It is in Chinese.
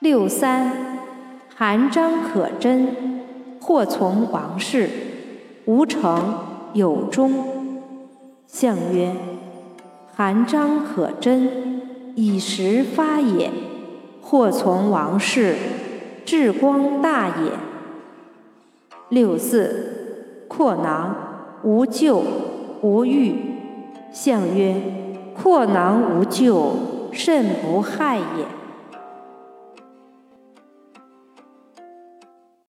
六三含章可贞或从王事无成有终。相曰含章可贞以时发也或从王事至光大也。六四阔囊无咎无欲。相曰阔囊无咎甚不害也。